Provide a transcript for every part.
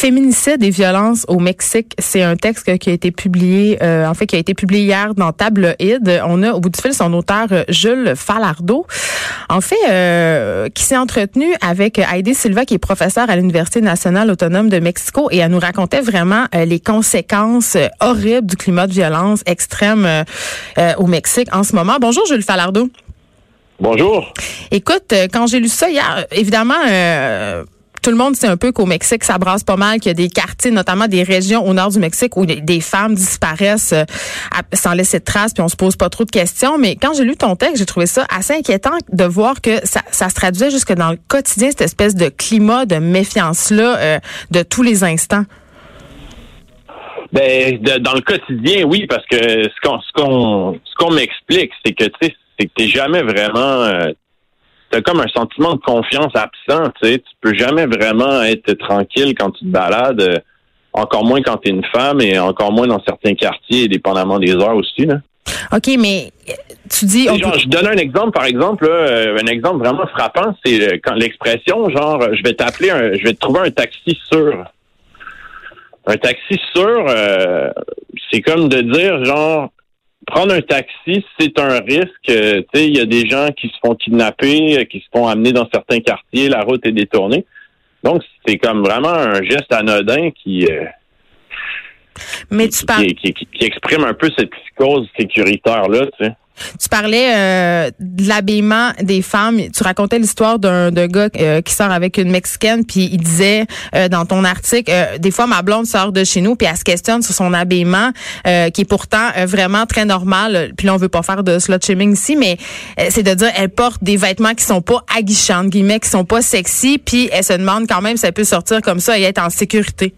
Féminicide et violence au Mexique, c'est un texte qui a été publié, euh, en fait, qui a été publié hier dans Tabloïd. On a au bout du fil son auteur euh, Jules Falardeau, en fait, euh, qui s'est entretenu avec Heidi Silva, qui est professeur à l'Université nationale autonome de Mexico, et elle nous racontait vraiment les conséquences horribles du climat de violence extrême au Mexique en ce moment. Bonjour Jules Falardeau. Bonjour. Écoute, quand j'ai lu ça hier, évidemment tout le monde sait un peu qu'au Mexique, ça brasse pas mal, qu'il y a des quartiers, notamment des régions au nord du Mexique où des femmes disparaissent euh, sans laisser de traces, puis on se pose pas trop de questions. Mais quand j'ai lu ton texte, j'ai trouvé ça assez inquiétant de voir que ça, se traduisait jusque dans le quotidien, cette espèce de climat de méfiance-là euh, de tous les instants. Ben, dans le quotidien, oui, parce que ce qu'on m'explique, c'est que tu sais, c'est que t'es jamais vraiment euh, t'as comme un sentiment de confiance absent, tu sais. Tu peux jamais vraiment être tranquille quand tu te balades, euh, encore moins quand tu es une femme et encore moins dans certains quartiers, dépendamment des heures aussi, là. OK, mais euh, tu dis. Je donne un exemple, par exemple, euh, un exemple vraiment frappant, c'est quand l'expression, genre, je vais t'appeler, je vais te trouver un taxi sûr. Un taxi sûr, c'est comme de dire, genre, prendre un taxi, c'est un risque. Euh, tu sais, il y a des gens qui se font kidnapper, euh, qui se font amener dans certains quartiers, la route est détournée. Donc, c'est comme vraiment un geste anodin qui, euh, Mais tu qui, qui, qui, exprime un peu cette psychose sécuritaire-là, tu sais. Tu parlais euh, de l'habillement des femmes. Tu racontais l'histoire d'un gars euh, qui sort avec une mexicaine, puis il disait euh, dans ton article, des fois ma blonde sort de chez nous, puis elle se questionne sur son habillement, qui est pourtant vraiment très normal. Puis là, on veut pas faire de slut shaming ici, mais c'est de dire elle porte des vêtements qui sont pas aguichants, guillemets, qui sont pas sexy, puis elle se demande quand même si elle peut sortir comme ça et être en sécurité.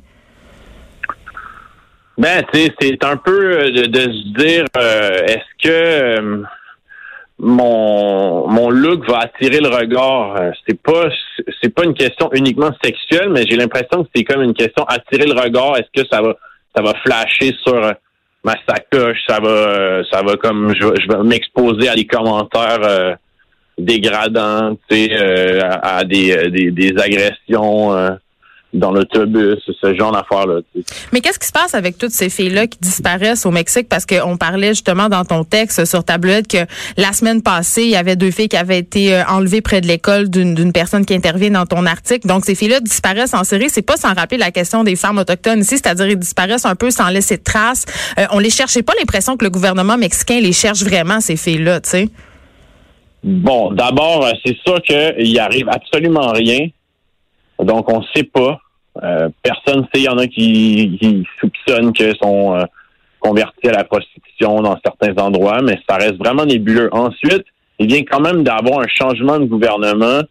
Ben, c'est un peu euh, de, se dire, euh, est-ce que euh, mon mon look va attirer le regard? C'est pas c'est pas une question uniquement sexuelle, mais j'ai l'impression que c'est comme une question attirer le regard. Est-ce que ça va ça va flasher sur ma sacoche? Ça va ça va comme je, je vais m'exposer à des commentaires dégradants, tu sais, à, des, des, des agressions dans l'autobus, ce genre d'affaires-là. Mais qu'est-ce qui se passe avec toutes ces filles-là qui disparaissent au Mexique? Parce qu'on parlait justement dans ton texte sur tablette que la semaine passée, il y avait deux filles qui avaient été euh, enlevées près de l'école d'une personne qui intervient dans ton article. Donc, ces filles-là disparaissent en série. C'est pas sans rappeler la question des femmes autochtones ici, c'est-à-dire ils disparaissent un peu sans laisser de traces. Euh, on les cherchait pas l'impression que le gouvernement mexicain les cherche vraiment, ces filles-là, tu sais? Bon, d'abord, euh, c'est sûr qu'il arrive absolument rien donc, on ne sait pas. Euh, personne ne sait. Il y en a qui, qui soupçonnent qu'elles sont euh, convertis à la prostitution dans certains endroits, mais ça reste vraiment nébuleux. Ensuite, il vient quand même d'avoir un changement de gouvernement.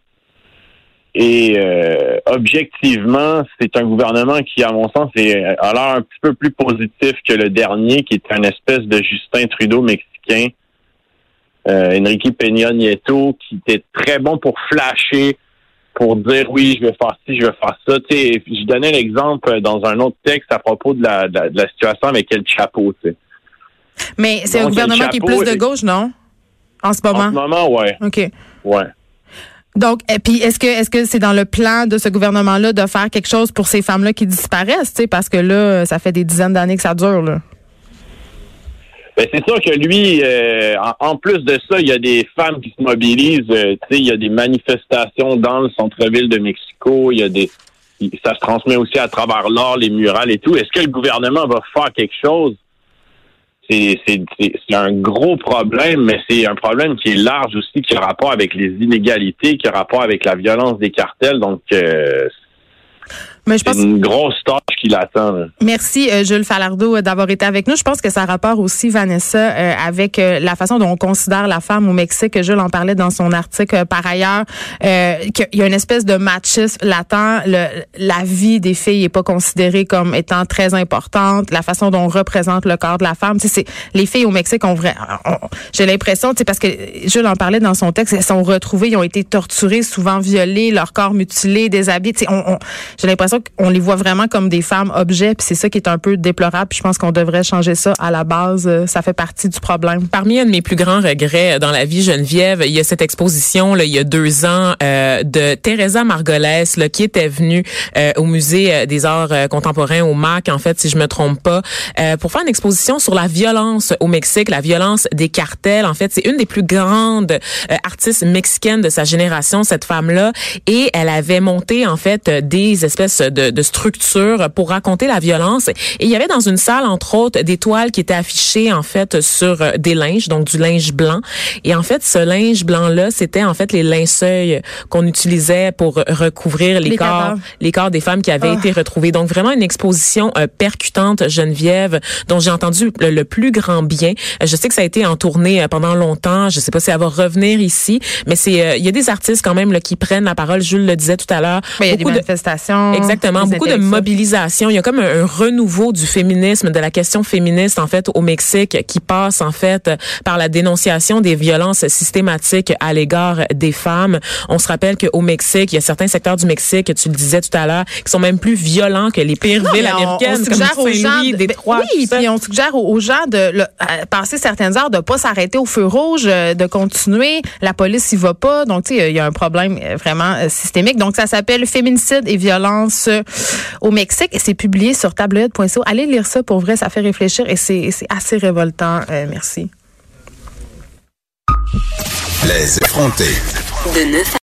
Et euh, objectivement, c'est un gouvernement qui, à mon sens, est, a l'air un petit peu plus positif que le dernier, qui est un espèce de Justin Trudeau mexicain, euh, Enrique Peña Nieto, qui était très bon pour flasher pour dire oui, je vais faire ci, je vais faire ça. Tu sais, je donnais l'exemple dans un autre texte à propos de la, de la, situation avec El Chapeau. Tu sais. Mais c'est un gouvernement qui est plus de gauche, non? En ce moment? En ce moment, ouais. OK. Ouais. Donc, et puis est-ce que est-ce que c'est dans le plan de ce gouvernement-là de faire quelque chose pour ces femmes-là qui disparaissent, parce que là, ça fait des dizaines d'années que ça dure, là. Ben, c'est sûr que lui, euh, en, plus de ça, il y a des femmes qui se mobilisent. Euh, tu sais, il y a des manifestations dans le centre-ville de Mexico. Il y a des, ça se transmet aussi à travers l'art, les murales et tout. Est-ce que le gouvernement va faire quelque chose? C'est un gros problème, mais c'est un problème qui est large aussi, qui a rapport avec les inégalités, qui a rapport avec la violence des cartels. Donc, euh, mais je pense une grosse tâche Merci euh, Jules Falardeau euh, d'avoir été avec nous. Je pense que ça rapport aussi Vanessa euh, avec la façon dont on considère la femme au Mexique. Jules en parlait dans son article par ailleurs qu'il y a une espèce de machisme latent. Le, la vie des filles est pas considérée comme étant très importante. La façon dont on représente le corps de la femme, c'est les filles au Mexique ont vrai. J'ai l'impression, parce que Jules en parlait dans son texte, elles sont retrouvées, ils ont été torturées, souvent violées, leur corps mutilé, déshabillé. On, on, j'ai l'impression qu'on les voit vraiment comme des femmes puis c'est ça qui est un peu déplorable. Puis je pense qu'on devrait changer ça à la base. Euh, ça fait partie du problème. Parmi un de mes plus grands regrets dans la vie, Geneviève, il y a cette exposition là, il y a deux ans euh, de Teresa Margolès là, qui était venue euh, au musée des arts contemporains au MAC, en fait, si je me trompe pas, pour faire une exposition sur la violence au Mexique, la violence des cartels. En fait, c'est une des plus grandes artistes mexicaines de sa génération, cette femme-là, et elle avait monté en fait des espèces de, de structures pour raconter la violence. Et il y avait dans une salle, entre autres, des toiles qui étaient affichées en fait sur euh, des linges, donc du linge blanc. Et en fait, ce linge blanc-là, c'était en fait les linceuils qu'on utilisait pour recouvrir les, corps, les corps des femmes qui avaient ah. été retrouvées. Donc vraiment une exposition euh, percutante, Geneviève, dont j'ai entendu le, plus grand bien. Euh, je sais que ça a été en tournée pendant longtemps. Je sais pas si elle va revenir ici, mais c'est il y a des artistes quand même là, qui prennent la parole. Jules le disait tout à l'heure. Il y a des manifestations. exactement, beaucoup de mobilisation. Il y a comme un, renouveau du féminisme, de la question féministe en fait au Mexique, qui passe en fait par la dénonciation des violences systématiques à l'égard des femmes. On se rappelle qu'au Mexique, il y a certains secteurs du Mexique, tu le disais tout à l'heure, qui sont même plus violents que les pires villes américaines, comme Saint-Louis, Détroit. Oui, puis on suggère aux gens de le, passer certaines heures, de pas s'arrêter au feu rouge, euh, de continuer. La police y va pas, donc tu sais, il y a un problème euh, vraiment euh, systémique. Donc ça s'appelle féminicide et violence au Mexique. C'est publié sur tabloïd.co. Allez lire ça pour vrai, ça fait réfléchir et c'est assez révoltant. Euh, merci. Les effrontés. De